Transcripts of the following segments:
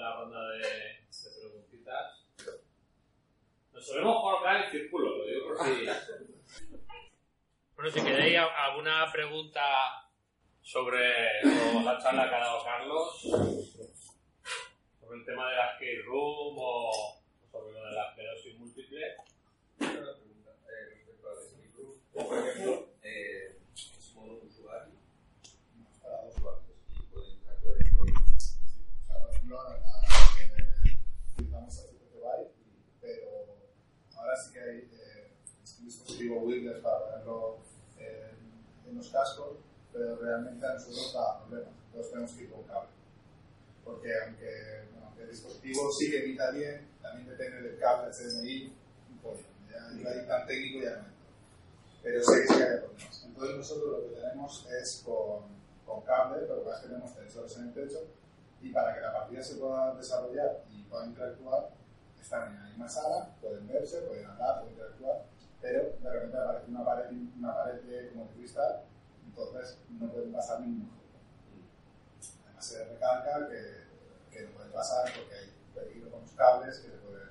la ronda de, de preguntitas. Nos solemos colocar en círculo, lo digo por si. Bueno, si queréis alguna pregunta sobre la charla que ha dado Carlos, sobre el tema de la skate room o sobre lo de la esclerosis múltiple. Una pregunta eh, respecto Room. Por ejemplo, eh, es modo usuario para dos usuarios y pueden interactuar en todo. O sea, por ejemplo, en la, eh, utilizamos HTTP Byte, pero ahora sí que hay eh, dispositivo wireless para ponerlo en, en los cascos, pero realmente a nosotros da problemas. Entonces tenemos que ir con cable. Porque aunque, bueno, aunque el dispositivo sí que emita bien, también depende del cable HDMI, pollo. Ya iba tan técnico ya no. Pero sé que sí hay problemas. Entonces nosotros lo que tenemos es con, con cable, es que tenemos tensores en el techo, y para que la partida se pueda desarrollar y pueda interactuar, están en la misma sala, pueden verse, pueden hablar, pueden interactuar, pero de repente aparece una pared, una pared de, como de cristal, entonces no pueden pasar ningún objeto. Además se recalca que, que no puede pasar porque hay peligro con los cables que se pueden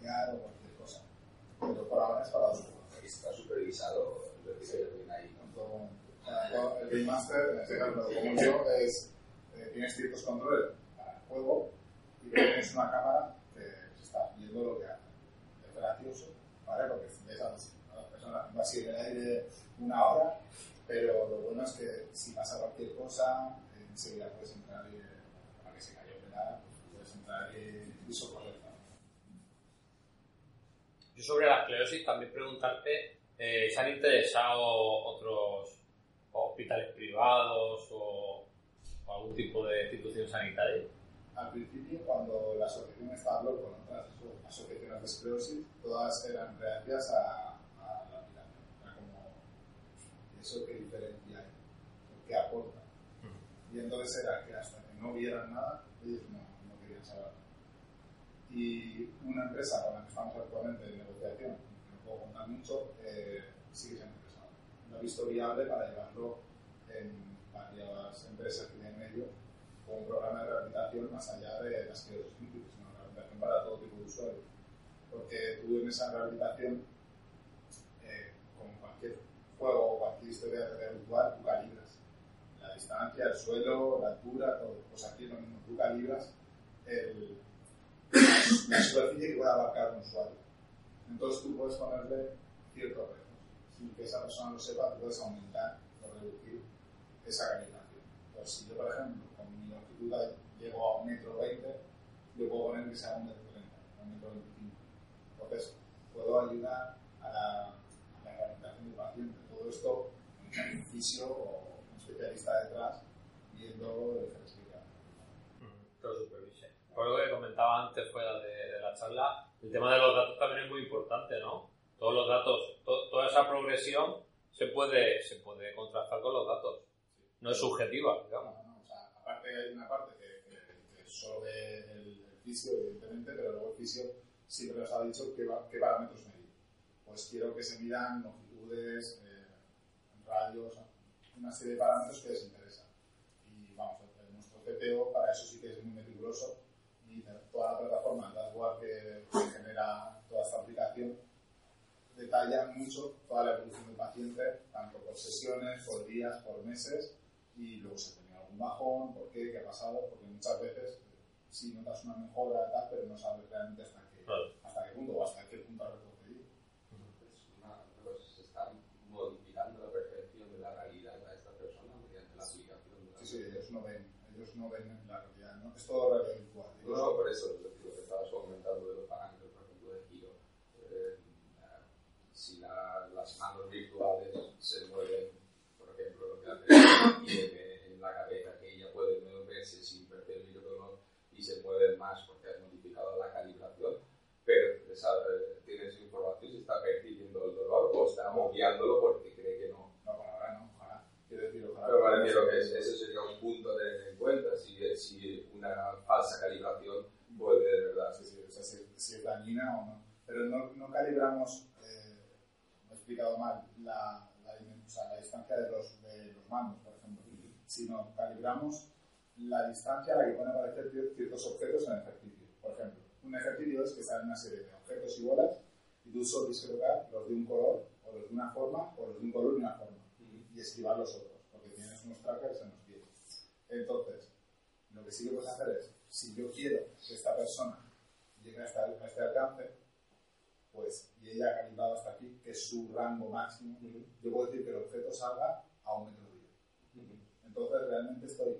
liar o cualquier cosa. Pero por ahora es para los. Está supervisado lo que se tiene ahí, el Game Master, en este caso, como yo, es, eh, tienes ciertos controles para el juego y tienes una cámara que se está viendo lo que hace. Es gracioso, ¿vale? Porque ves a las, a las personas va así en el aire una hora, pero lo bueno es que si pasa cualquier cosa, eh, enseguida puedes entrar y, para que se cayó pelada, puedes entrar y, y socorrer. ¿no? Yo sobre la esclerosis también preguntarte, eh, ¿se han interesado otros hospitales privados o, o algún tipo de institución sanitaria? Al principio, cuando la asociación estaba hablando con otras aso- asociaciones de esclerosis, todas eran reacias a, a la pirámide. Era como, ¿y eso qué diferencia hay? ¿Qué aporta? Y entonces era que hasta que no vieran nada, ellos no, no querían saber. Y una empresa con la que estamos actualmente en negociación, que no puedo contar mucho, eh, se ha interesado. Lo ha visto viable para llevarlo en varias empresas que tienen medio con un programa de rehabilitación más allá de las que los múltiples, sino rehabilitación para todo tipo de usuarios. Porque tú en esa rehabilitación, eh, como cualquier juego o cualquier historia virtual, tú calibras la distancia, el suelo, la altura, todo. Pues aquí lo mismo, tú calibras el, la superficie que puede abarcar un usuario. Entonces tú puedes ponerle ciertos retos. Sin que esa persona lo sepa, tú puedes aumentar o reducir esa calibración. Pues si yo, por ejemplo, longitud llego a un metro veinte, yo puedo poner que sea un metro treinta, un metro veinticinco. Entonces, puedo ayudar a la, rehabilitación del paciente. Todo esto, un fisio o un especialista detrás, viendo el le explica. Todo supervise. Por lo que comentaba antes fuera de, de la charla, el tema de los datos también es muy importante, ¿no? Todos los datos, to- toda esa progresión se puede, se puede contrastar con los datos. No es subjetiva, digamos. Hay una parte que, que, que solo ve el, fisio, evidentemente, pero luego el fisio siempre nos ha dicho qué, qué parámetros medir. Pues quiero que se midan longitudes, eh, radios, una serie de parámetros que les interesan. Y vamos, nuestro CTO para eso sí que es muy meticuloso y toda la plataforma, el dashboard que, que genera toda esta aplicación, detalla mucho toda la evolución del paciente, tanto por sesiones, por días, por meses, y luego se algún bajón, por qué, qué ha pasado, porque muchas veces sí notas una mejora tal, pero no sabes realmente hasta qué, Claro. hasta qué punto o hasta qué punto ha retrocedido. Es una, pues, se está modificando la percepción de la realidad a esta persona mediante la aplicación. de la Sí, sí, ellos no ven, ellos no ven la realidad, ¿no? Es todo realidad virtual. No, no, por eso, lo que lo que estabas comentando de los parámetros, por ejemplo, de giro. Eh, si la- las manos virtuales se mueven, por ejemplo, lo que hace tiene en la cabeza, que ella puede moverse sin percibir dolor y se mueve más porque has modificado la calibración, esa, eh, tienes información si está percibiendo el dolor o está moviéndolo porque cree que no. No, por ahora no, ojalá. Quiero decir, ojalá. Pero me refiero que es- ese sería un punto a tener en cuenta, si, si una falsa calibración puede de verdad Sí, sí, o sea, si, si es dañina o no. Pero no, no calibramos, eh, he explicado mal, la, la, o sea, la distancia de los, de los mandos, por ejemplo, sino calibramos la distancia a la que pueden aparecer ciertos objetos en el ejercicio. Por ejemplo, un ejercicio es que salen una serie de objetos y bolas y tú solo tienes que tocar los de un color o los de una forma o los de un color y una forma y esquivar los otros, porque tienes unos trackers en los pies. Entonces, lo que sí que puedes hacer es, si yo quiero que esta persona llegue a este, alcance, pues, y ella ha calibrado hasta aquí, que es su rango máximo, yo puedo decir que el objeto salga a un metro de Entonces, realmente estoy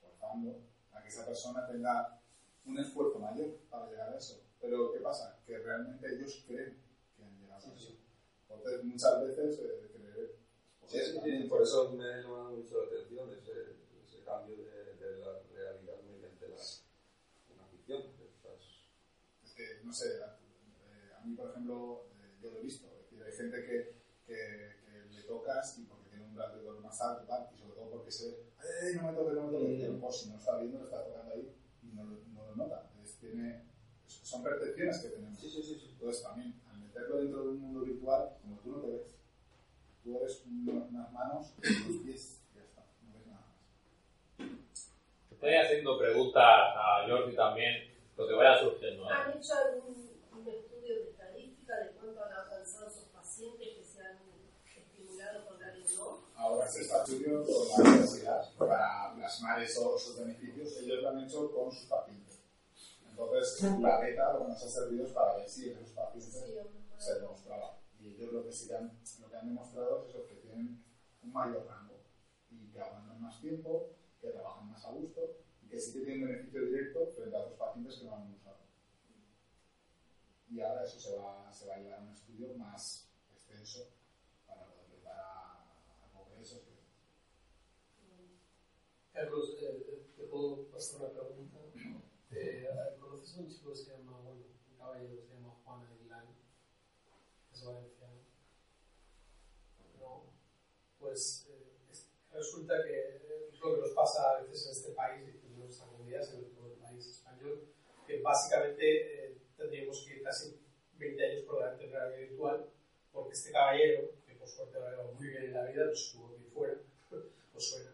forzando a que esa persona tenga un esfuerzo mayor para llegar a eso. Pero, ¿qué pasa? Que realmente ellos creen que han llegado a eso. Entonces, muchas veces, eh, creer. Sí, sí, sí, por eso me ha llamado mucho la atención ese, ese cambio de, de, la realidad mediante la, una ficción. Es que, no sé, a, eh, a mí, por ejemplo, eh, yo lo he visto. Es decir, hay gente que, que, que, le tocas y porque tiene un brazo de dolor más alto, tal, y sobre todo porque se ve, ¡ay, no me toques, no me toques! Mm. Pues si no está viendo, lo está tocando ahí y no, no lo nota. Es, tiene, son percepciones que tenemos. Sí, sí, sí, Entonces, también, al meterlo dentro de un mundo virtual, como tú no te ves, tú eres unas manos y unos pies, y ya está, no ves nada más. Estoy haciendo preguntas a Jordi también, lo que vaya surgiendo. ¿eh? ¿Han hecho algún un estudio de estadística de cuánto han alcanzado esos pacientes que se han estimulado con la no? Ahora se está estudiando con la universidad para plasmar esos beneficios. Ellos lo han hecho con sus pacientes. Entonces, la beta lo que nos ha servido es para ver si esos pacientes se demostraba. Y ellos lo que, sí han, lo que han demostrado es eso, que tienen un mayor rango y que aguantan más tiempo, que trabajan más a gusto y que sí que tienen beneficio directo frente a otros pacientes que no han usado. Y ahora eso se va, se va a llevar a un estudio más extenso para poder dar a, a congresos. Carlos, eh, ¿te puedo pasar una pregunta? Eh, ¿Conoces a un chico que se llama, bueno, un caballero que se llama Juan Aguilar? Es valenciano. No, pues eh, es, resulta que es lo que nos pasa a veces en este país y en nuestra comunidad, en el país español, que básicamente eh, tendríamos que ir casi 20 años por delante de la realidad virtual, porque este caballero, que por suerte lo ha muy bien en la vida, pues tuvo que ir fuera, os suena a muchos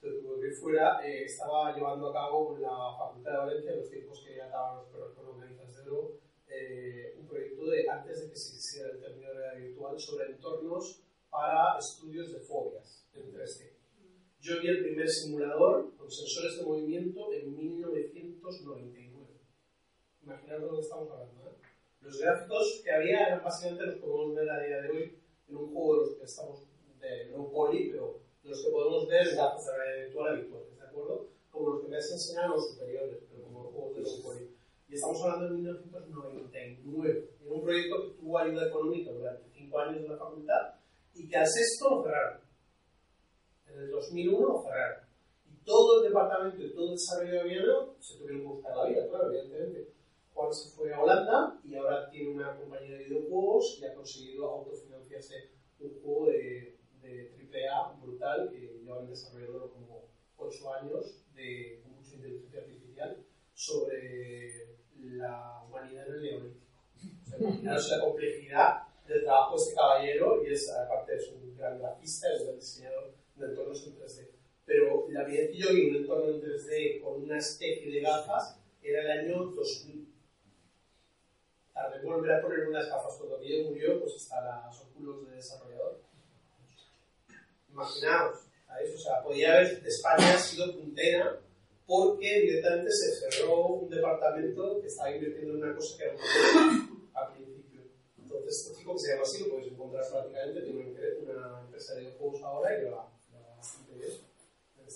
se fuera, eh, estaba llevando a cabo con la Facultad de Valencia, en los tiempos que ataban los perros de oro, eh, un proyecto de, antes de que se hiciera el término de realidad virtual, sobre entornos para estudios de fobias en 3D. Yo vi el primer simulador con sensores de movimiento en 1999. Imaginaos lo que estamos hablando. ¿eh? Los gráficos que había eran básicamente los que podemos ver a día de hoy en un juego de los que estamos de no poly, pero los que podemos ver en la realidad virtual habituales, ¿de acuerdo? Como los que me has enseñado los superiores, pero como los juegos de no poly. Y estamos hablando de 1999, en un proyecto que tuvo ayuda económica durante 5 años en la facultad y que al sexto lo cerraron. En el 2001 lo cerraron. Y todo el departamento y todo el desarrollo de Viena se tuvieron que buscar la vida, claro, evidentemente. Juan se fue a Holanda y ahora tiene una compañía de videojuegos y ha conseguido autofinanciarse un juego de, de AAA brutal que llevan desarrollando como 8 años de mucha inteligencia artificial sobre la humanidad en el neolítico. O sea, imaginaros la complejidad del trabajo de este caballero y es, aparte es un gran grafista, es un gran diseñador de entornos en 3D. Pero la vida que yo vi un entorno en 3D con una especie de gafas era el año 2000. Tardé volver a poner unas gafas cuando aquello murió, pues hasta los óculos de desarrollador. Imaginaos, ¿sabéis? O sea, podía haber España sido puntera porque directamente se cerró un departamento que estaba invirtiendo en una cosa que era un al principio. Entonces, este chico que se llama así lo podéis encontrar prácticamente, tiene una empresa de juegos ahora y lo va, bastante bien.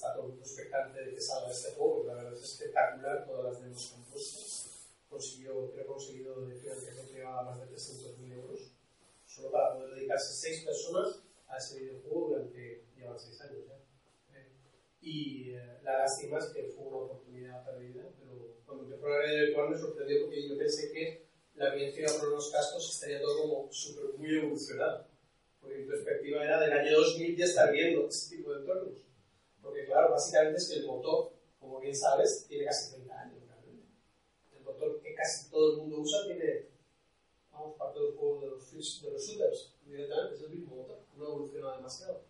Está todo el mundo expectante de que salga este juego, la verdad es espectacular todas las demos puesto. Consiguió, creo conseguido de financiación privada más de 300.000 euros, solo para poder dedicarse seis personas a ese videojuego durante, llevan seis años ya. Y eh, la lástima es que fue una oportunidad perdida, pero cuando empezó la realidad virtual me sorprendió porque yo pensé que la evidencia por los cascos estaría todo como súper muy evolucionado. Porque mi perspectiva era del año 2000 ya estar viendo ese tipo de entornos. Porque claro, básicamente es que el motor, como bien sabes, tiene casi 30 años realmente. El motor que casi todo el mundo usa tiene, vamos, parte del juego de los, de los shooters, directamente, es el mismo motor, no ha evolucionado demasiado.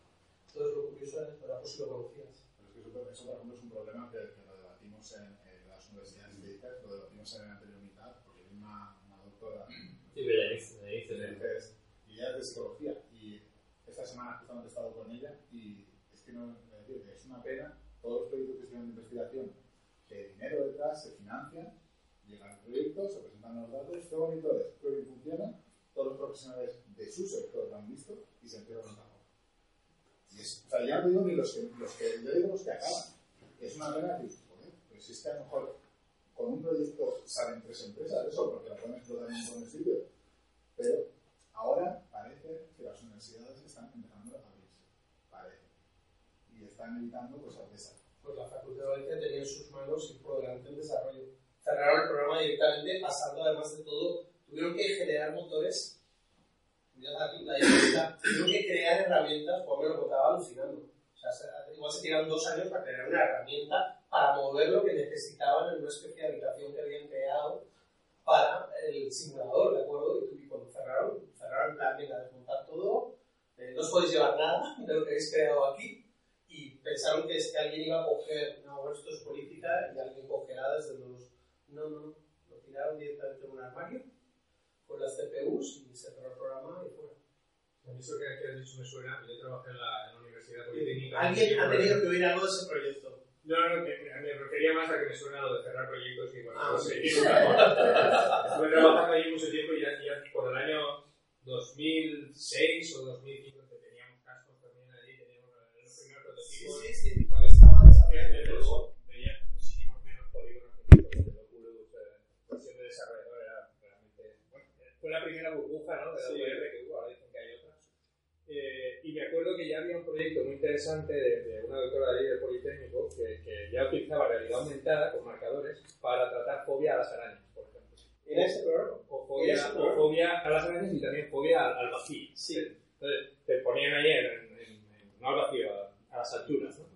Entonces lo curioso es, ¿verdad? Pues si lo conocías. Pero es que eso por ejemplo, es un problema que, que lo debatimos en, en las universidades médicas, lo debatimos en la anterior mitad, porque hay una, una doctora Sí, pero ya dice, es, y ella es de psicología, y esta semana justamente he estado con ella, y es que no, es decir, que es una pena, todos los proyectos que hacen de investigación, que dinero detrás, se financian, llegan proyectos, se presentan los datos, qué bonito es, qué bien funciona, todos los profesionales de su sector lo han visto y se entierran en un cajón. Y es, o sea, ya no digo ni los que, los que, yo digo los que acaban. Es una pena que, joder, pues a lo mejor con un proyecto salen tres empresas, eso, porque lo pueden explotar en un buen sitio. Pero ahora parece que las universidades están empezando a abrirse. Parece. Y están evitando de esas. Pues la Facultad de Valencia tenía en sus manos ir por delante el desarrollo. Cerraron el programa directamente, pasando además de todo, tuvieron que generar motores, la, la tuvieron que crear herramientas, por lo contaba alucinando. O sea, se- igual se tiraron dos años para crear una herramienta para mover lo que necesitaban en una especie de habitación que habían creado para el simulador, ¿de acuerdo? Y, y cuando cerraron, cerraron en plan, venga, desmontar todo, eh, no os podéis llevar nada de lo que habéis creado aquí, y pensaron que, es que alguien iba a coger, no, bueno, esto es política, y alguien cogerá desde los... No, no, lo tiraron directamente en un armario, con las CPUs, y se cerró el programa y fuera. A mí eso que, que has dicho me suena, yo trabajé en la, en la Universidad Politécnica. Alguien ha tenido que oír algo de ese proyecto. No, no, que me, me refería más a que me suena lo de cerrar proyectos y bueno, Ah, no sí. Estuve trabajando allí mucho tiempo y ya, ya por el año 2006 o 2005 que teníamos cascos también allí, teníamos los primeros Sí, sí, sí, igual estaba desarrollando veía muchísimos menos polígonos que el Oculus, eh, versión de desarrollador era realmente... Fue la primera burbuja ¿no? de la. VR que hubo, ahora dicen que hay otra. Eh, y me acuerdo que ya había un proyecto muy interesante de, una doctora de allí del Politécnico que, que ya utilizaba realidad aumentada con marcadores para tratar fobia a las arañas, por ejemplo. ¿Era ese programa? O fobia, a las arañas y también fobia al, vacío. Sí. Entonces, te ponían ahí en, en- en- no al vacío, las alturas. ¿no?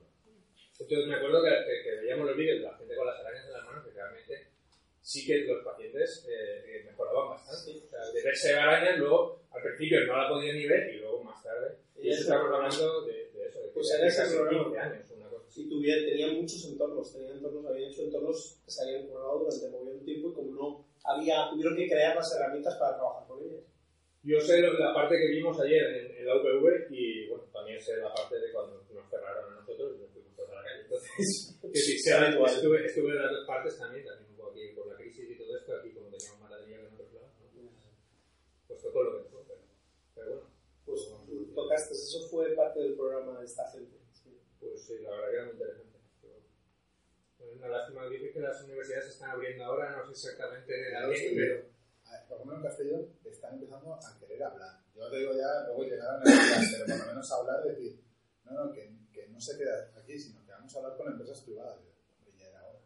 Entonces, me acuerdo que, que- que veíamos los vídeos de la gente con las arañas en las manos, que realmente sí que los pacientes eh, eh, mejoraban bastante. O sea, de verse arañas, luego al principio no la podían ni ver y luego más tarde. Y eso estamos hablando de, de eso, de Pues era ese casi programa. 15 años, una cosa así. Y tuviera, tenían muchos entornos, tenían entornos, habían hecho entornos que se habían curado durante muy tiempo y como no había, tuvieron que crear las herramientas para trabajar con ellas. Yo sé la parte que vimos ayer en, en la UPV y bueno, también sé la parte de cuando nos cerraron a nosotros y nos fuimos todos a la calle. Entonces, que sí, sé, Habitual. estuve, estuve en las dos partes también, también un poco aquí por la crisis y todo esto, aquí como teníamos más ladrillo que en otros lados, ¿no? pues tocó lo que tocó, pero, pero bueno, Pues tú tocaste, eso fue parte del programa de esta gente. sí. pues sí, la verdad que era muy interesante. Pero, una lástima dice que las universidades se están abriendo ahora, no sé exactamente Claro, a qué, sí. pero Por lo menos en Castellón están empezando a querer hablar. Yo te digo ya, luego llegarán a la pero por lo menos hablar, decir, no, no, que, que no se queda aquí, sino que vamos a hablar con empresas privadas. Hombre, ya era hora.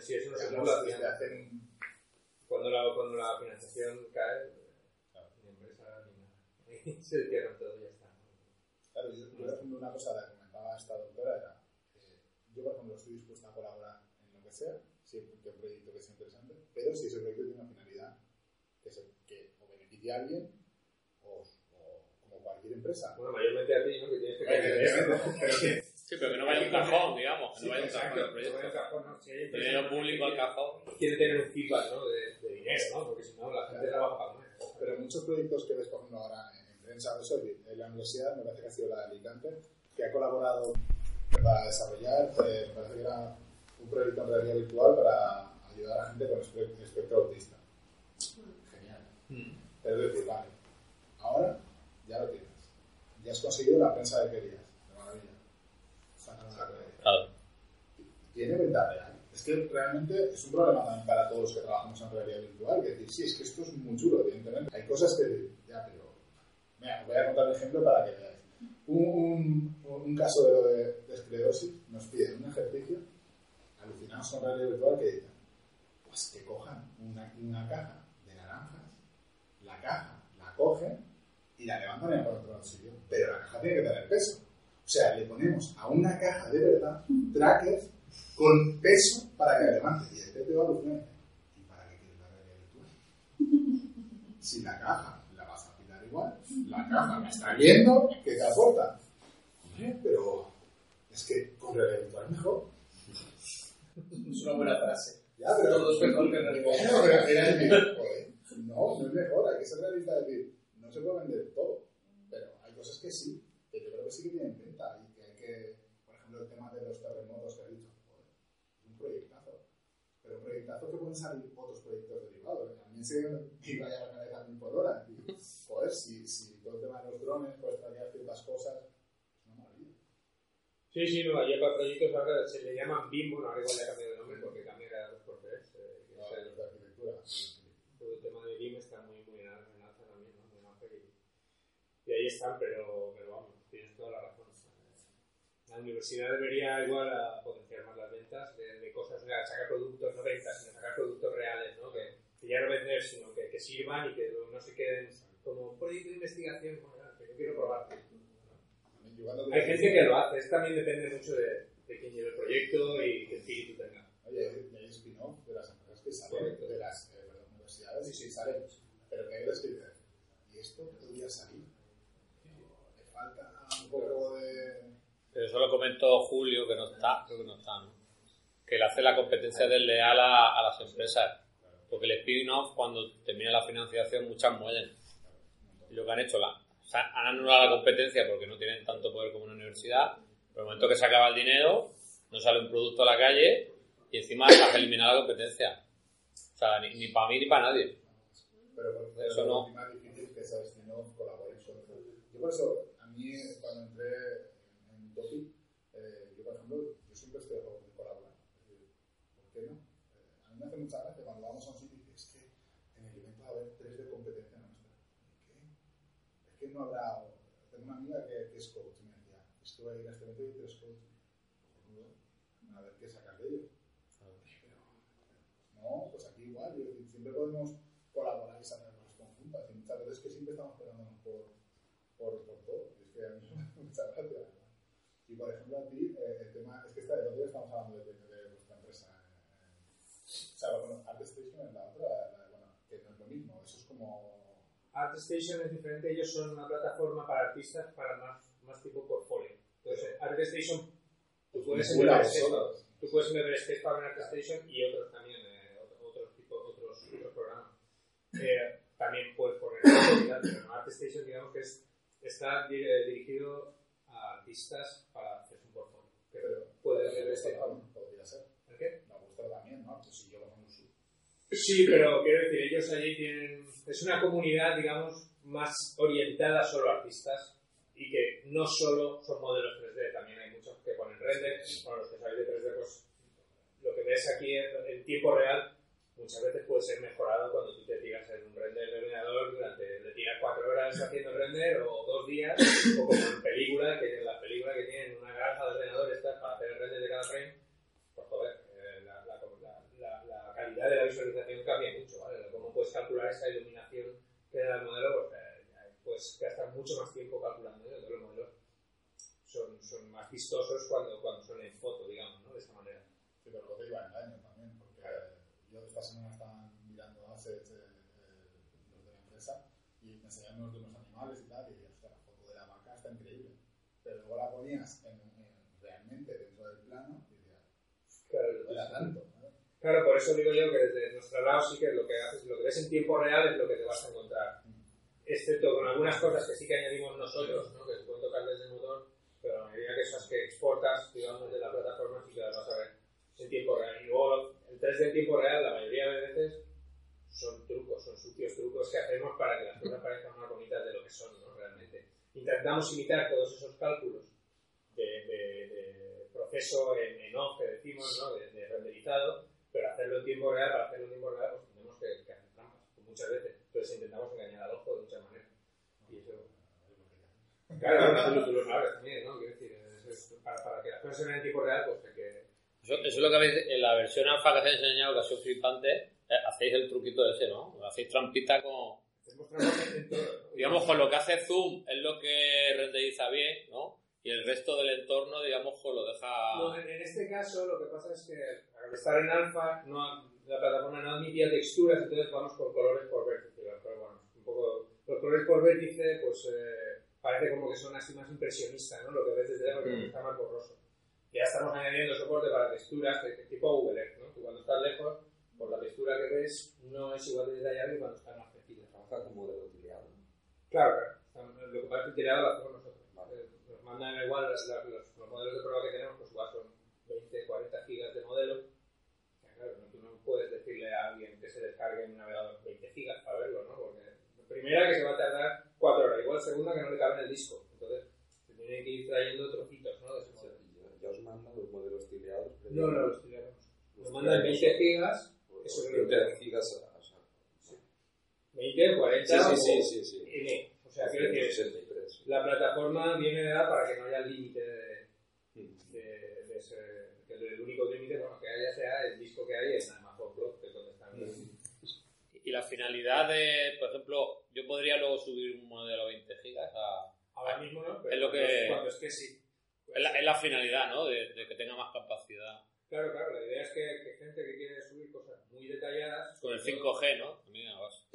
si eso no se desde hace Cuando la, cuando la financiación cae, ni empresa ni nada. Se cierran todo y ya está. Claro, yo, yo, por ejemplo, una cosa que comentaba esta doctora era, eh, yo por ejemplo estoy dispuesta a colaborar en lo que sea, siempre un proyecto que sea interesante, pero si ese proyecto tiene una se, beneficie a alguien o, o como cualquier empresa. Bueno, mayormente a ti, ¿no? Que tienes que Evidentemente, pero que- Sí, pero que no vaya un cajón, digamos. Que no vaya un cajón el proyecto. Dinero público al cajón. que quieren tener un feedback, ¿no? De, de dinero, ¿no? Porque si no, la gente trabaja para comer. Pero muchos proyectos que ves, por ejemplo, ahora en, en prensa, eso, en la universidad, me parece que ha sido la de Alicante, que ha colaborado para desarrollar, eh, me parece que era un proyecto en realidad virtual para ayudar a gente con espe- espectro autista. Genial. Pero es decir, vale, ahora ya lo tienes. Ya has conseguido la prensa que querías. De maravilla. Claro. Tiene ventaja real. Es que realmente es un problema también para todos los que trabajamos en realidad virtual. Que decir, sí, es que esto es muy chulo, evidentemente. Hay cosas que, ya, pero. Mira, os voy a contar un ejemplo para que veáis. Un, un, un caso de lo de, de esclerosis nos piden un ejercicio alucinados con realidad virtual que dicen, pues que cojan una, una caja caja la cogen y la levantan y la ponen otro sitio. Pero la caja tiene que tener peso. O sea, le ponemos a una caja de verdad trackers con peso para que la levante. Y el Pepe va a alucinar y dice, ¿y para qué quieres la realidad virtual? Si la caja la vas a apilar igual, la caja me está viendo, ¿qué te aporta? Pero es que con realidad virtual es mejor. Es una buena frase. Ya, pero Todo es mejor que realidad. No, no es mejor, hay que ser realista, es decir, no se puede vender todo, pero hay cosas que sí, que yo creo que sí que tienen venta y que hay que, por ejemplo, el tema de los terremotos que has dicho, joder, es un proyectazo, pero un proyectazo que pueden salir otros proyectos derivados. A mí se me iba ya la cabeza mil por hora, y, joder, si, si todo el tema de los drones puedes traer ciertas cosas, es una maravilla. Sí, sí, no, hay para proyectos ahora se le llaman BIM, bueno, ahora igual ha cambiado de nombre porque cambia cada dos por tres. eh, que No, es el- de arquitectura. Tema de BIM está muy, muy en alza alza también, ¿no? Muy auge y, y ahí están, pero, pero vamos, tienes toda la razón. La universidad debería igual a potenciar más las ventas de, de cosas, sea, sacar productos, no ventas, sino sacar productos reales, ¿no? Que, que ya no vender, sino que, que sirvan y que no se queden como un proyecto de investigación, como, "Ah, que yo quiero probar. Cuando Hay gente que lo hace, esto también depende mucho de, de quién lleve el proyecto y qué espíritu tenga. Oye, hay- spin-off de las empresas que salen, de las y salen, pero que hay ¿y esto podría salir? Falta un poco de... Pero eso lo comentó Julio, que no está, creo que no está, ¿no? Que le hace la competencia desleal a, a las empresas. Porque el spin-off, cuando termina la financiación, muchas mueren. Y lo que han hecho, la, han anulado la competencia porque no tienen tanto poder como una universidad. Pero el momento que se acaba el dinero, no sale un producto a la calle y encima has eliminado la competencia. Sea, ni, ni para mí ni para nadie. Pero por Eso no. es difícil que ese spin-off colabore con Yo por eso, a mí, cuando entré en Topic, eh, yo por ejemplo, yo siempre estoy a favor de colaborar. ¿Por qué no? Eh, a mí me hace mucha gracia cuando vamos a un sitio y es que en el evento va a haber tres de competencia nuestra. ¿Qué? Es que no habrá... Tengo una amiga que, que es coach y me decía, es que voy a ir a este evento y tres coaches. Cojonudo. A ver qué sacas de ellos. Pero, no, pues aquí igual, yo decir, siempre podemos colaborar y sacar cosas conjuntas. Y muchas veces que siempre estamos pegándonos por, por, por todo. Y es que a mí me hace mucha gracia. ¿no? Y por ejemplo, a ti, eh, el tema, es que está, el otro día estamos hablando de, de, de vuestra empresa. eh, o sea, bueno, ArtStation es la otra, la- bueno, que no es lo mismo, eso es como. ArtStation es diferente, ellos son una plataforma para artistas para más, más tipo portfolio. Entonces, ArtStation, tú puedes Vincula a enviar sketch- vosotros. tú puedes enviar Sketchpad en ArtStation y otros también, eh, otro- otros, tipo, otros, otros programas. Eh, también puedes poner pero ArtStation digamos que es, está eh, dirigido a artistas para hacer un portfolio. Pero ver esto este también podría ser. ¿El qué? La vuestra también, ¿no? Pues si yo un sub. Sí, pero quiero decir, ellos allí tienen. Es una comunidad, digamos, más orientada solo a artistas y que no solo son modelos 3D, también hay muchos que ponen render. Bueno, los que sabéis de 3D, pues lo que ves aquí en, en tiempo real muchas veces puede ser mejorado cuando tú te tiras en un render de ordenador durante. le tiras cuatro horas haciendo render o dos días, o como en película, que en la película que tienen una granja de ordenadores estas para hacer el render de cada frame pues joder, eh, la, la- la- la- calidad de la visualización cambia mucho, ¿vale? Cómo puedes calcular esa iluminación que da el modelo, pues eh, gastar mucho más tiempo calculando, ¿no? Entonces los modelos son, son más vistosos cuando, cuando son en foto, digamos, ¿no? De esa manera. Sí, pero luego te lleva engaño también, porque yo esta semana estaba mirando assets eh, eh, los de la empresa y me enseñaban unos de animales y tal, y "Ostras, la foto de la vaca está increíble. Pero luego la ponías en, en- realmente dentro del plano y decías, Claro, no era tanto. Claro, por eso digo yo que desde nuestro lado sí que lo que haces, lo que ves en tiempo real es lo que te vas a encontrar. Excepto con algunas cosas que sí que añadimos nosotros, ¿no? que se pueden tocar desde el motor, pero la mayoría que esas que exportas, digamos, de la plataforma sí que las vas a ver en tiempo real. Y luego 3D en tiempo real, la mayoría de veces son trucos, son sucios trucos que hacemos para que las cosas parezcan más bonitas de lo que son, ¿no? Realmente. Intentamos imitar todos esos cálculos de, de- de proceso en, en off que decimos, ¿no? de, de renderizado, pero hacerlo en tiempo real, para hacerlo en tiempo real, pues tenemos que, que hacer trampas, pues muchas veces. Entonces intentamos engañar al ojo de muchas maneras. Y eso, claro, tú, tú lo sabes también, ¿no? Quiero decir, es- es para, para que las cosas se vean en tiempo real, pues. Eso, eso es lo que habéis, en la versión alfa que os he enseñado, que ha sido flipante, eh, hacéis el truquito ese, ¿no? Hacéis trampita con... Digamos, con lo que hace Zoom es lo que renderiza bien, ¿no? Y el resto del entorno, digamos, pues lo deja... No, en, en este caso lo que pasa es que al estar en alfa no, la plataforma no admitía texturas, entonces vamos con colores por vértice. Pero bueno, un poco, los colores por vértice pues eh, parece como que son así más impresionistas, ¿no? Lo que ves desde lejos que Mm. está más borroso. Ya estamos añadiendo soporte para texturas de tipo Google Earth, ¿no? Tú cuando estás lejos, por la textura que ves, no es igual de detallado que cuando estás más cerquita. Trabaja con modelo utilizado. Claro, claro. Lo que pasa es que utilizado lo hacemos nosotros. Eh, Nos mandan igual las- los, los modelos de prueba que tenemos, pues igual son 20, 40 gigas de modelo. Que, Claro, no, tú no puedes decirle a alguien que se descargue en un navegador 20 gigas para verlo, ¿no? Porque primera que se va a tardar 4 horas, igual segunda que no le cabe en el disco. Entonces, se tiene que ir trayendo trocitos, ¿no? Mandan los modelos tileados. No, no, los tiramos. Nos mandan 20 gigas, eso que 20 gigas a- a- 20, 40 Sí, sí, o sí, sí, sí. N. O sea, quiero decir, 163. la plataforma viene dada para que no haya límite de, Mm. de, de ese, que el único límite bueno, que haya sea el disco que hay en Amazon Pro, que es donde están. Y la finalidad de, por ejemplo, yo podría luego subir un modelo 20 gigas a... Ahora mismo no, pero Es lo que- cuando es que sí. Es la, es la finalidad, ¿no? De, de que tenga más capacidad. Claro, claro, la idea es que, que gente que quiere subir cosas muy detalladas. Con el sobre todo- 5G, ¿no? También además.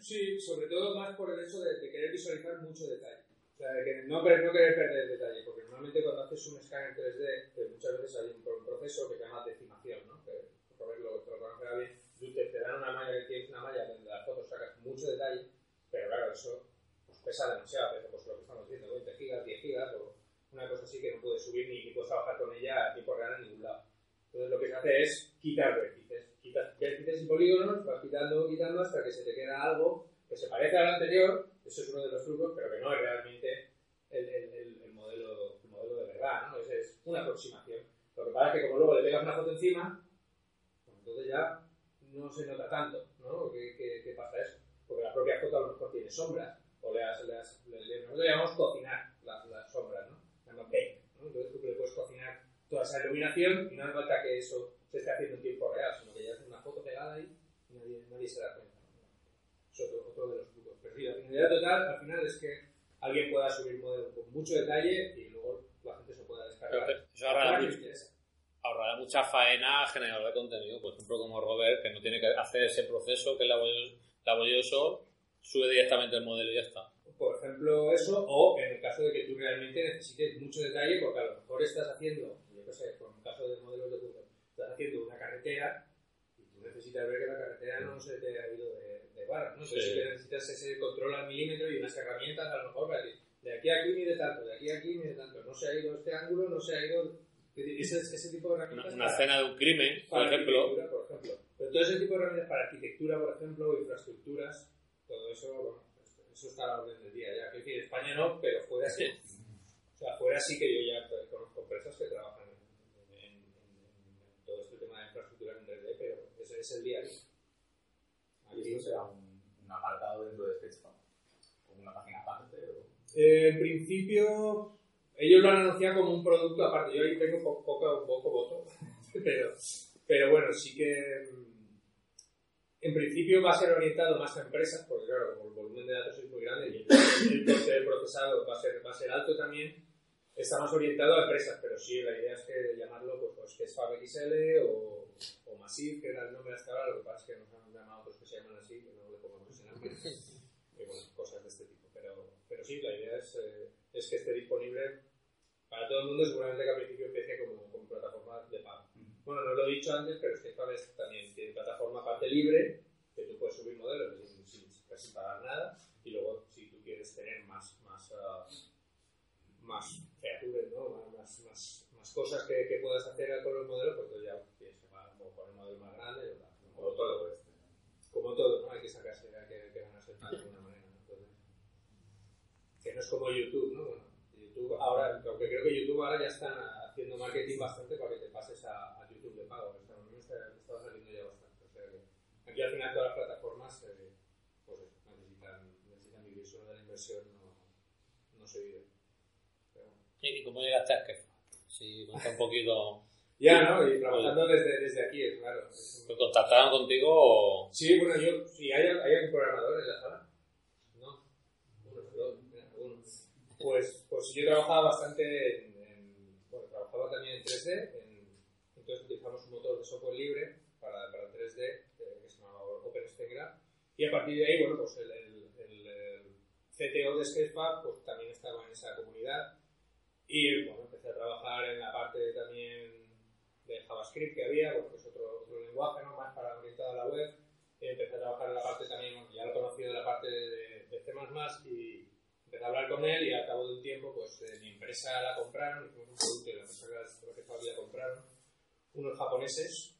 Sí, sobre todo más por el hecho de, de querer visualizar mucho detalle. O sea, de que no, no querer perder detalle, porque normalmente cuando haces un escáner 3D, que muchas veces hay un, un proceso que se llama decimación, ¿no? Que Robert lo, te lo conocerá bien, tú te, te dan una malla que tienes una malla donde las fotos sacas mucho detalle, pero claro, eso pues, pesa demasiado, pesa pues lo que estamos diciendo, 20 gigas, 10 gigas, o una cosa así que no puedes subir ni, puedes trabajar con ella a tiempo real en ningún lado. Entonces lo que se hace es quitar vértices. Quitas vértices y polígonos, vas quitando, quitando hasta que se te queda algo que se parece al anterior, eso es uno de los trucos, pero que no es realmente el, el, el, el modelo, el modelo de verdad, ¿no? Es, es una aproximación. Lo que pasa es que como luego le pegas una foto encima, pues entonces ya no se nota tanto, ¿no? ¿Qué, qué, qué pasa eso? Porque la propia foto a lo mejor tiene sombras, o le has, le has, le, nosotros llamamos cocinar las, las sombras, ¿no? Se llama bake, ¿no? Entonces tú le puedes cocinar toda esa iluminación y no hace falta que eso se esté haciendo en tiempo real, sino que ya es una foto pegada ahí y nadie, nadie se da cuenta. Es otro, otro de los trucos. Pero sí, la finalidad total al final es que alguien pueda subir modelo con mucho detalle y luego la gente se pueda descargar. Eso ahorrará, mucho- ahorrará mucha faena a generador de contenido. Por ejemplo, como Robert, que no tiene que hacer ese proceso que es laborioso, laborioso sube directamente el modelo y ya está. Por ejemplo, eso, o en el caso de que tú realmente necesites mucho detalle, porque a lo mejor estás haciendo, sé, con el caso de modelos de Google, estás haciendo una carretera y tú necesitas ver que la carretera no se te ha ido de, de barra, ¿no? Entonces Sí. que necesitas ese control al milímetro y unas herramientas a lo mejor para decir, de aquí a aquí mide tanto, de aquí a aquí mide tanto, no se ha ido este ángulo, no se ha ido... Ese, ese tipo de Una, herramientas una para- escena de un crimen, por ejemplo, por ejemplo. Pero todo ese tipo de herramientas para arquitectura, por ejemplo, infraestructuras, todo eso, bueno, pues, eso está a la orden del día ya. Quiero decir, España no, pero fuera sí. O sea, fuera sí que yo ya conozco empresas que trabajan en, en- en- en todo este tema de infraestructura en 3D, pero ese es el día a día. ¿Y esto será un, un apartado dentro de Sketchfab? ¿Como una página aparte? O... Eh, en principio, ellos lo han anunciado como un producto aparte. Yo ahí tengo po- poco, poco voto, pero, pero bueno, sí que mm, en principio va a ser orientado más a empresas, porque claro, como el volumen de datos es muy grande y el, el coste del procesado va a ser, va a ser alto también, está más orientado a empresas, pero sí, la idea es que llamarlo pues, pues que es Fab XL o, o Massive, que era el nombre hasta ahora, lo que pasa es que nos han llamado otros que se llaman así, que no le pongamos ese nombre, y bueno, cosas de este tipo. Pero, pero sí, la idea es, eh, es que esté disponible para todo el mundo, seguramente que al principio empiece como, como plataforma de pago. Bueno, no lo he dicho antes, pero es que vez también tiene plataforma parte libre, que tú puedes subir modelos sin, sin casi pagar nada, y luego si tú quieres tener más, más, ah, más features, ¿no? más, más, más, cosas que, que puedas hacer con los modelos, pues entonces ya tienes que poner un modelo más grande o tal. ¿no? o todo este. Como todo, ¿no? Hay que sacarse, hay que, que ganarse el pan de alguna manera. ¿no? Entonces, que no es como YouTube, ¿no? Bueno, YouTube ahora, aunque creo que YouTube ahora ya están haciendo marketing bastante para que te pases a, a YouTube de pago. Mí me está, me está saliendo ya bastante. O sea que aquí al final todas las plataformas eh, pues necesitan, necesitan vivir solo de la inversión, no, no se vive. ¿Y cómo llegaste a Sketch? Si cuenta un poquito... Ya, ¿no? Y trabajando desde, desde aquí, es claro. ¿Te contactaron contigo o...? Sí, bueno, yo, sí, ¿hay, hay algún programador en la sala? No, uno, dos, uno. Pues, pues yo trabajaba bastante en, en- bueno, trabajaba también en 3D, en- entonces utilizamos un motor de software libre para, para 3D eh, que se llamaba OpenStreetMap y a partir de ahí, bueno, pues el, el, el, el CTO de Sketchfab pues también estaba en esa comunidad y bueno, empecé a trabajar en la parte también de JavaScript que había, porque es otro, otro lenguaje, ¿no? Más para orientado a la web. Empecé a trabajar en la parte también, ya lo conocido de la parte de, de C++ y empecé a hablar con él y al cabo de un tiempo, pues eh, mi empresa la compraron, hicimos un producto y la empresa que la compraron, unos japoneses,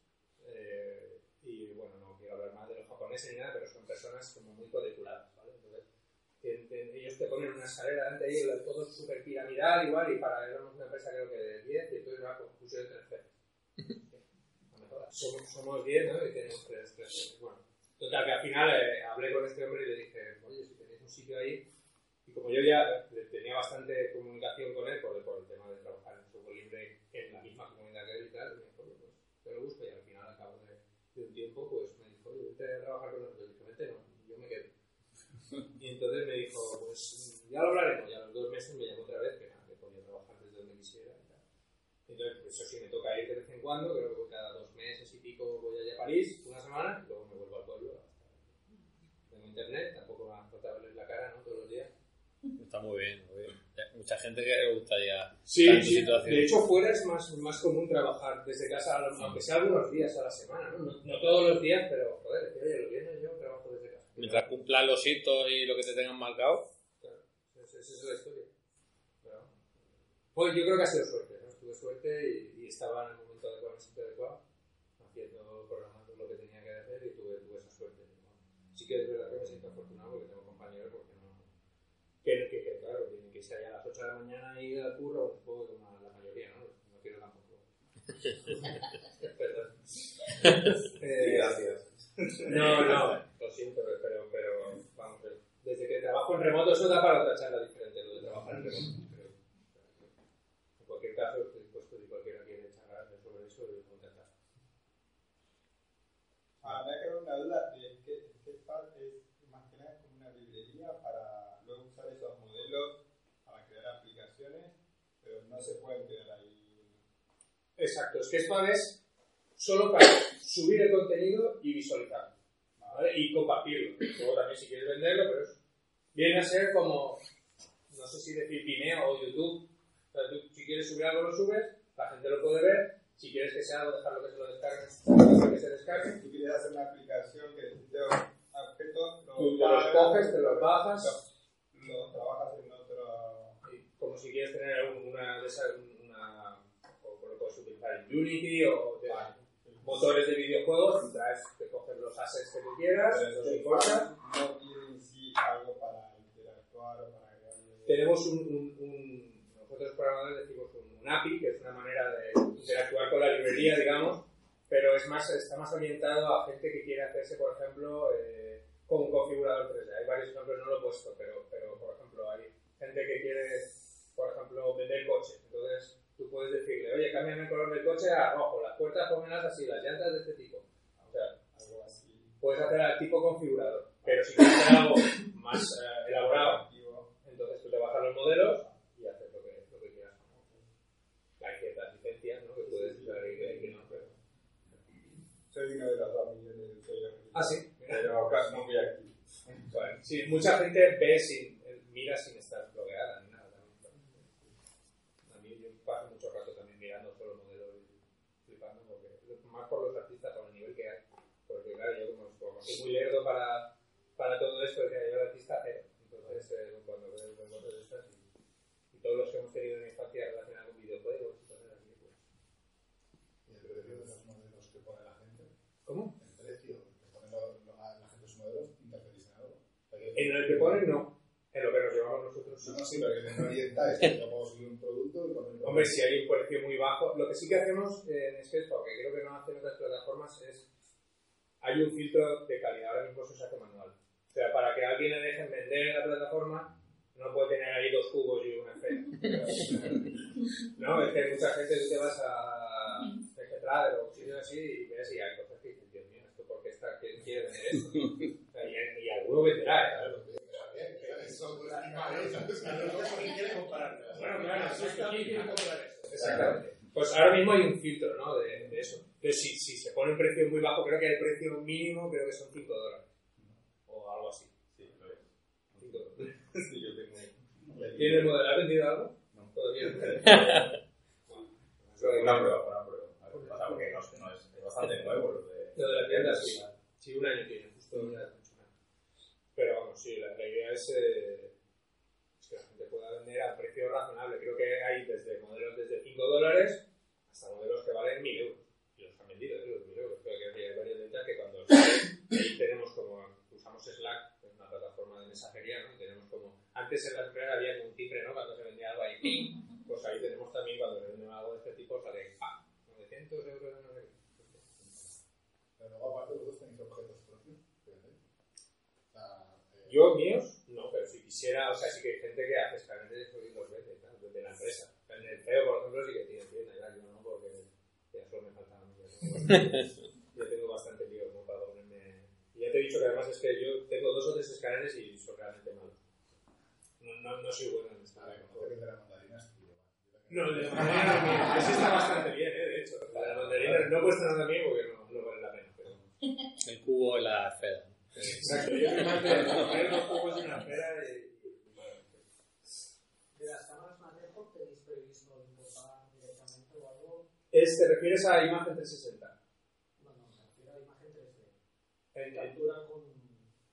eh, y bueno, no quiero hablar más de los japoneses ni nada, pero son personas como muy cuadriculadas, que- que ellos te ponen una escalera delante la- todo súper piramidal igual, y para éramos una empresa creo que de 10, y entonces va con jefes. No me jodas. Somos, somos 10, ¿no? Y tenemos tres, tres jefes. Bueno, total, que al final eh, hablé con este hombre y le dije, oye, si tenéis un sitio ahí, y como yo ya eh, tenía bastante comunicación con él por, por el tema de trabajar en software libre en la misma comunidad que él y tal, me dijo, pues te lo busco y al final, al cabo de, de un tiempo, pues me dijo, oye, vete a trabajar con nosotros. Y dije, vete, no, yo me quedo. Y entonces me dijo, pues ya lo hablaremos. Y a los dos meses me llamó otra vez que, nada, que podía trabajar desde donde quisiera y tal. Entonces, pues eso sí, me toca ir de vez en cuando, creo que cada dos meses y pico voy allá a París, una semana, y luego me vuelvo al pueblo. Tengo internet, tampoco me falta verles la cara, ¿no? Todos los días. Está muy bien, muy bien. Mucha gente que le gustaría Sí, sí. situación. de hecho fuera es más, más común trabajar desde casa, aunque sea algunos días a la semana, ¿no? No, no todos los días, pero joder, es que oye, los viernes yo trabajo desde casa. Mientras cumplan los hitos y lo que te tengan marcado. Claro, esa, es la historia. Pero, pues yo creo que ha sido suerte, ¿no? Tuve suerte y, y estaba en el momento adecuado, en el sitio adecuado, haciendo, programando lo que tenía que hacer y tuve, tuve esa suerte. ¿no? Sí que es verdad que me siento afortunado porque tengo compañeros porque no... Que, que, que, claro, tienen que irse allá a las 8 de la mañana y ir al curro, un poco como la mayoría, ¿no? No quiero tampoco. Perdón. Eh, Gracias. no, no, lo siento, pero, pero vamos, desde que trabajo en remoto, eso da para otra charla diferente, lo de trabajar en remoto. Pero, en cualquier caso, estoy dispuesto, si cualquiera quiere charlar sobre eso, y contactar. Ah, me ha quedado una duda de que Sketchpad es más que nada como una librería para luego usar esos modelos para crear aplicaciones, pero no se pueden quedar ahí. Exacto, Sketchpad es solo para subir el contenido y visualizarlo, ¿vale? Y compartirlo. Luego también si quieres venderlo, pero es- viene a ser como, no sé si decir Vimeo o YouTube. O sea, tú si quieres subir algo lo subes, la gente lo puede ver. Si quieres que sea algo, dejarlo que se lo descargue, que se descargue. Si quieres hacer una aplicación que necesite objetos, lo, Tú te los coges, te los bajas, lo trabajas en otro. como si quieres tener un- una de esas, una, o lo puedes utilizar en Unity o motores de videojuegos, tú traes, te coges los assets que tú quieras, Pero los Sketchpad importas. no tiene en sí algo para interactuar o para agregarle. Tenemos un, un- un- nosotros programadores decimos un, un API, que es una manera de interactuar con la librería, digamos, pero es más, está más orientado a gente que quiere hacerse, por ejemplo, eh, con un configurador 3D. Hay varios ejemplos, no lo he puesto, pero, pero por ejemplo, hay gente que quiere, por ejemplo, vender coches. Entonces, tú puedes decirle, oye, cámbiame el color del coche a rojo, las puertas pónmelas así, las llantas de este tipo. O sea, algo así. puedes hacer al tipo configurador. Pero si quieres hacer algo más eh, elaborado, entonces tú te bajas los modelos y haces lo que, lo que quieras. Hay ciertas licencias ¿no? que puedes usar y que, no, pero... Soy uno de los dos millones de. Ah, sí. Pero no muy activo. Bueno, sí, mucha gente ve sin, eh, mira sin estar bloqueada ni nada. También. A mí yo paso mucho rato también mirando solo modelos y flipando, porque más por los artistas, por el nivel que hay. Porque claro, yo como, como soy muy lerdo para, para todo esto, que yo el artista cero. Entonces, eh, cuando veo los modelos de estas y, y todos los que hemos tenido en la infancia relacionados con videojuegos y cosas así, pues... ¿Y el precio de los modelos que pone la gente? ¿Cómo? El precio que pone lo- lo- la gente sus modelos, ¿interferís en algo? O sea, que- En el que ponen, no. En lo que nos llevamos nosotros, sí. No, no, sí, pero que no orientáis, que yo puedo subir un producto y ponerlo. Hombre, si hay un precio muy bajo, lo que sí que hacemos eh, en Sketchpad, que creo que no hacen otras plataformas, es hay un filtro de calidad, ahora mismo eso se hace manual. O sea, para que alguien le dejen vender en la plataforma, no puede tener ahí dos cubos y una fea. no, es que hay mucha gente, tú te vas a Tegetrade o sitios así y ves y hay cosas que dices, Dios mío, ¿esto por qué está? ¿Quién quiere vender esto? Y, y alguno venderá, ¿eh? Quiere compararlo. Bueno, claro, eso es ¿quién quiere comprar esto? Exactamente. Pues ahora mismo hay un filtro, ¿no? De, de eso. Entonces, si, si se pone un precio muy bajo, creo que el precio mínimo creo que son 5 dólares. O algo así. Sí, lo es. 5 dólares. Sí, yo tengo. ¿Tienes modelo? ¿Has vendido algo? No. Todavía no. Pero Una prueba, una prueba. A ver qué pasa, porque no, es- no es, es bastante nuevo lo de... Lo de la tienda sí, sí, un año tiene, justo ha funcionado. Pero vamos, sí, la, la idea es, eh, es que la gente pueda vender a precio razonable. Creo que hay desde modelos desde 5 dólares hasta modelos que valen 1000 euros. Vendido, ¿eh? los 1000 euros. Creo que hay varias ventas que cuando tenemos como, usamos Slack, que es una plataforma de mensajería, ¿no? Tenemos como, antes en la empresa había un timbre, ¿no? Cuando se vendía algo ahí, ¡ping! Pues ahí tenemos también cuando se vende algo de este tipo, sale, ¡ah! 900 euros, no sé qué. Pero luego, aparte, vosotros tenéis objetos propios. eh, Yo, míos, no, pero si quisiera, o sea, sí que hay gente que hace escáneres de y los vende, claro, de la empresa. En el CEO, por ejemplo, sí que tiene tienda, ya, yo no, porque ya solo me falta a mí. ya tengo- Yo tengo bastante lío como para ponerme. Y ya te he dicho que además es que yo tengo dos o tres escáneres y son realmente malos. No, no, no soy bueno en esto. a ver, conocer que de la mandarina es tuyo. No, el de la mandarina no es mío. Ese está bastante bien, eh, de hecho. La mandarina no cuesta nada mío porque no, no vale la pena. Pero... El cubo y la esfera. Exacto, yo soy más de poner dos cubos en la esfera y. y- bueno, De las cámaras manejo, ¿tenéis previsto importar directamente o algo? Es, ¿Te refieres a imagen 360? Bueno, me refiero a imagen 3D. En- en- Captura con,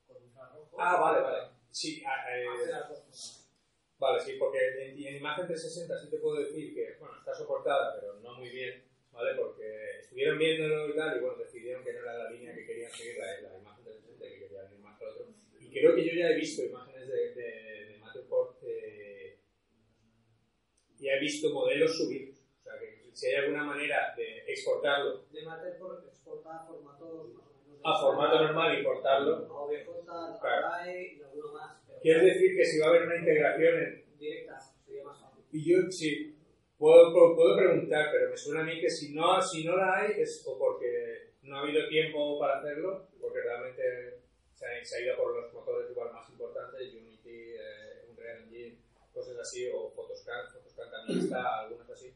con infrarrojo. Ah, vale, vale. Sí, a- eh, dos cosas. vale, sí, porque en, en imagen 360 sí te puedo decir que, bueno, está soportada, pero no muy bien, ¿vale? Porque estuvieron viéndolo y tal, y bueno, decidieron que no era la línea que querían seguir, la, la imagen 360, y que querían ir más que otro. Y creo que yo ya he visto imágenes de, de, de Matterport eh, y he visto modelos subidos. Si hay alguna manera de exportarlo De Matterport exportar a formatos más o menos. de- a formato normal y importarlo, A OBJ, Claro. a y alguno más. pero- quiere decir que si va a haber una integración en, Directas, sería más fácil. Y yo sí, puedo, puedo, puedo preguntar, pero me suena a mí que si no, si no la hay es o porque no ha habido tiempo para hacerlo, porque realmente se ha, se ha ido por los motores igual más importantes, Unity, eh, Unreal Engine, cosas así, o Photoscan, Photoscan también está, algunas así,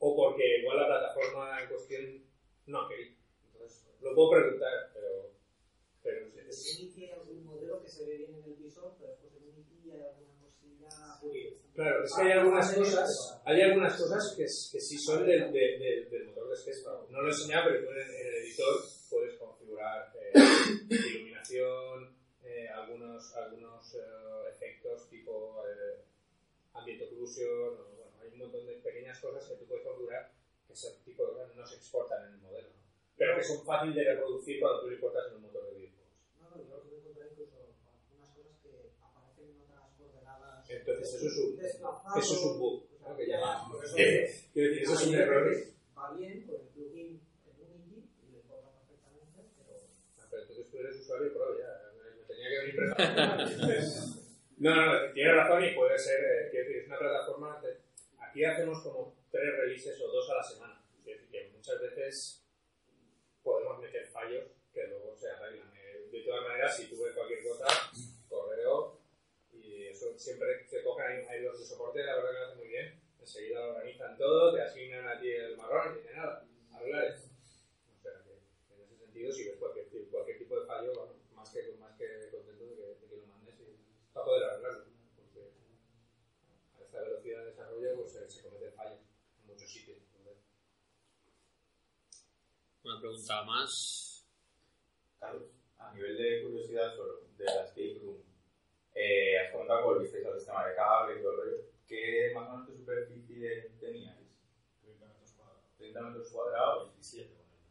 o porque igual la plataforma en cuestión no ha querido. Entonces, lo puedo preguntar, pero, pero es- Unity hay algún modelo que se ve bien en el visor, pero después en Unity hay alguna cosilla. Claro, es que hay algunas cosas, hay algunas cosas que, que sí son del, de- de- del motor de Sketchfab. No lo he enseñado, pero tú en, el editor puedes configurar eh, iluminación, eh, algunos, algunos eh, efectos tipo eh, ambient occlusion, o, un montón de pequeñas cosas que tú puedes configurar que ese tipo de cosas no se exportan en el modelo, ¿no? pero que son fáciles de reproducir cuando tú lo importas en un motor de videojuegos. No, no, yo lo que me encontré incluso algunas cosas que aparecen en otras coordenadas. Entonces eso es un, eso es un bug, ¿no? que por eso Quiero decir, eso es un error. Va bien con el plugin en Unity y lo importa perfectamente, pero Ah, pero entonces tú eres usuario pro, ya. Me tenía que venir preparado. no, no, no, tienes razón y puede ser, eh, quiero decir, es una plataforma. Aquí hacemos como tres releases o dos a la semana. Es decir, que muchas veces podemos meter fallos que luego se arreglan. Eh, de todas maneras, si tú ves cualquier cosa, correo y eso siempre se cogen ahí, los de soporte, la verdad que lo hacen muy bien. Enseguida lo organizan todo, te asignan a ti el marrón y dicen nada, esto. O sea que en ese sentido, si ves cualquier, cualquier tipo de fallo, más que, más que contento de que, de que lo mandes y para poder arreglarlo. ¿no? Porque a esta velocidad de desarrollo pues, se, se cometen fallos en muchos sitios. Entonces, Una pregunta más. Carlos, a nivel de curiosidad solo, de la escape room, eh, has comentado que volvisteis al sistema de cable y todo el rollo. ¿Qué más o menos de superficie teníais? 30 metros cuadrados. 30 metros cuadrados 27 por ahí.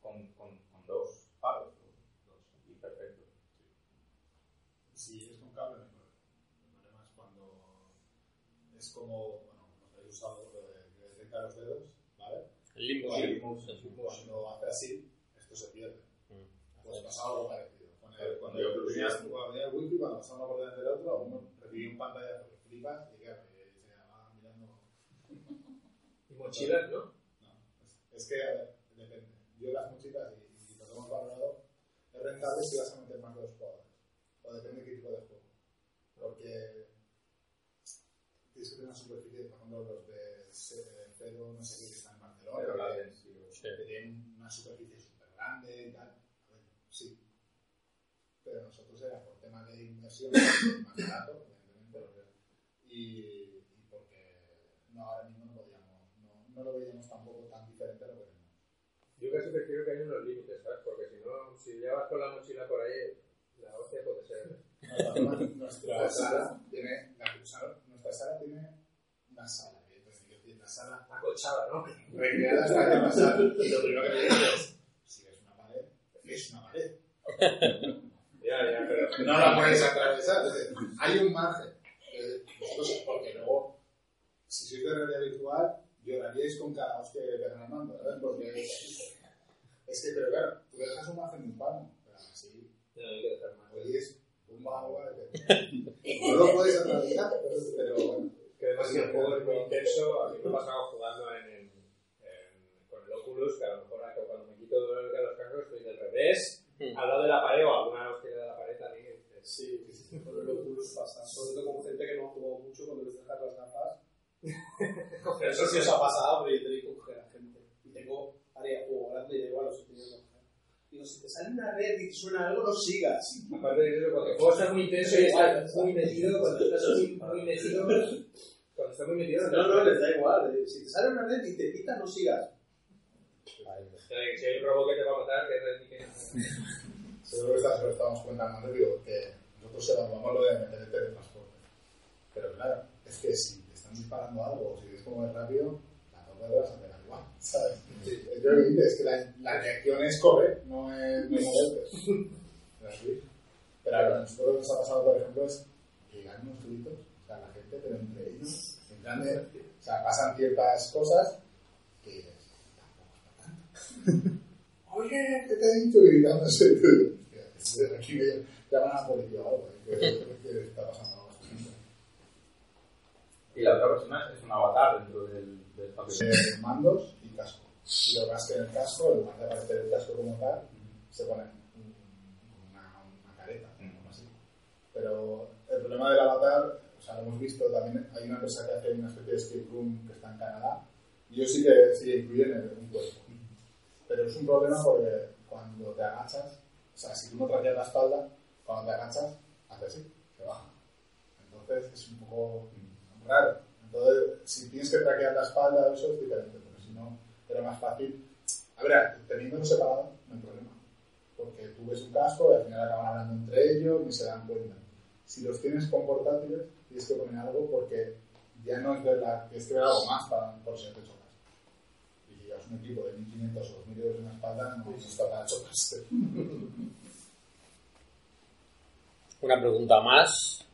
Sí, por ahí. con, con, con dos palos. Dos. Y perfecto. Si es con cable, problema. El problema es cuando es como, bueno, lo habéis usado lo de detecta los dedos, El limbo. Sí, sí. Cuando hace así, esto se pierde. Mm. Pues pasaba algo parecido. Con el, cuando Yo que tenías cuando tenía el wifi, cuando pasaba uno por delante del otro, uno recibía un pantallazo que flipas y claro, que se llamaba mirando. y mochilas, ¿no? No, es, es que, a ver, depende. Yo las mochilas y, y lo que hemos valorado es rentable si vas a meter más de dos jugadores. O depende de qué tipo de juego. Porque tienes que tener una superficie, por ejemplo, los de C- Fero, no sé qué, que están en Barcelona. Pero la que- densidad. Sí. que tienen una superficie súper grande y tal. A ver, sí. Pero nosotros era por tema de inversión más barato, evidentemente. Y, y porque no, ahora mismo no podíamos, no, no lo veíamos tampoco tan diferente a lo que vemos. Yo casi prefiero que haya unos límites, ¿sabes? Porque si no, si llevas con la mochila por ahí, la hostia puede ser. nuestra sala tiene, la, nuestra sala tiene una sala, que es decir, la sala Acolchada, ¿no? recreada hasta que pasar. Y lo primero que te dices es, si es una pared, es una pared. Ya, ya, pero. No la puedes atravesar. Es decir, hay un margen. Eh, Vosotros, porque luego, si sois de realidad virtual, lloraríais con cada hostia que pegan al mando, ¿sabes? Porque es que, pero claro, tú dejas un margen de un palmo, pero así, No, oyes un agua no lo puedes atravesar, pero bueno. Que además que el juego es muy intenso, a mí me ha pasado jugando en, en- en- con el Oculus, que a lo mejor cuando me quito de los cascos estoy del revés, Hmm. al lado de la pared o alguna hostia de la pared también. Sí, con el Oculus pasa, sobre todo con gente que no ha jugado mucho cuando les dejas las gafas. Pero eso sí os ha pasado, pero yo te digo coger a gente. Y tengo área de juego grande y da igual, los he tenido que. Digo, si te sale una red y te suena algo, no sigas. Aparte de eso, cuando el juego está muy intenso y estás muy metido, cuando estás muy, muy metido, cuando estás muy metido, No, no, les da igual. eh, Si te sale una red y te pita, no sigas. Si hay un robot que te va a matar, que es que... Seguro que lo estábamos comentando antes, digo, que nosotros evaluamos lo de meter el teletransporte. Pero claro, es que si te están disparando algo o si ves cómo es rápido, la torre de vas a pegar igual, ¿sabes? Es lo que dices, es que la, la reacción es correr, no es no moverte. Es. Pero a nosotros lo que nos ha pasado, por ejemplo, es que llegan unos gritos, pero entre ellos, en plan de- o sea, pasan ciertas cosas que dices, tampoco tanto. Oye, ¿qué te he dicho? Gritándose. Aquí me llaman a la policía o algo, ¿eh? que, que está pasando algo. Y la otra persona es un avatar dentro del, del papel. Eh, mandos y casco. Si lo vas en el casco, en lugar de aparecer el casco como tal, se pone un- una, una careta, algo así. Pero el problema del avatar, o sea, lo hemos visto también, hay una empresa que hace una especie de escape room que está en Canadá, y ellos sí que, sí incluyen el, un cuerpo. Pero es un problema porque cuando te agachas, o sea, si tú no traqueas la espalda, cuando te agachas, hace así, se baja. Entonces es un poco raro. Entonces, si tienes que traquear la espalda, eso es diferente, pero si no, era más fácil. A ver, teniéndolo separado, no hay problema. Porque tú ves un casco y al final acaban hablando entre ellos ni se dan cuenta. Si los tienes con portátiles, tienes que poner algo porque ya no es verdad, tienes que ver algo más para, por si chocas. Y si un equipo de 1500 o 2000 euros en la espalda, no, no está para chocarse. Una pregunta más.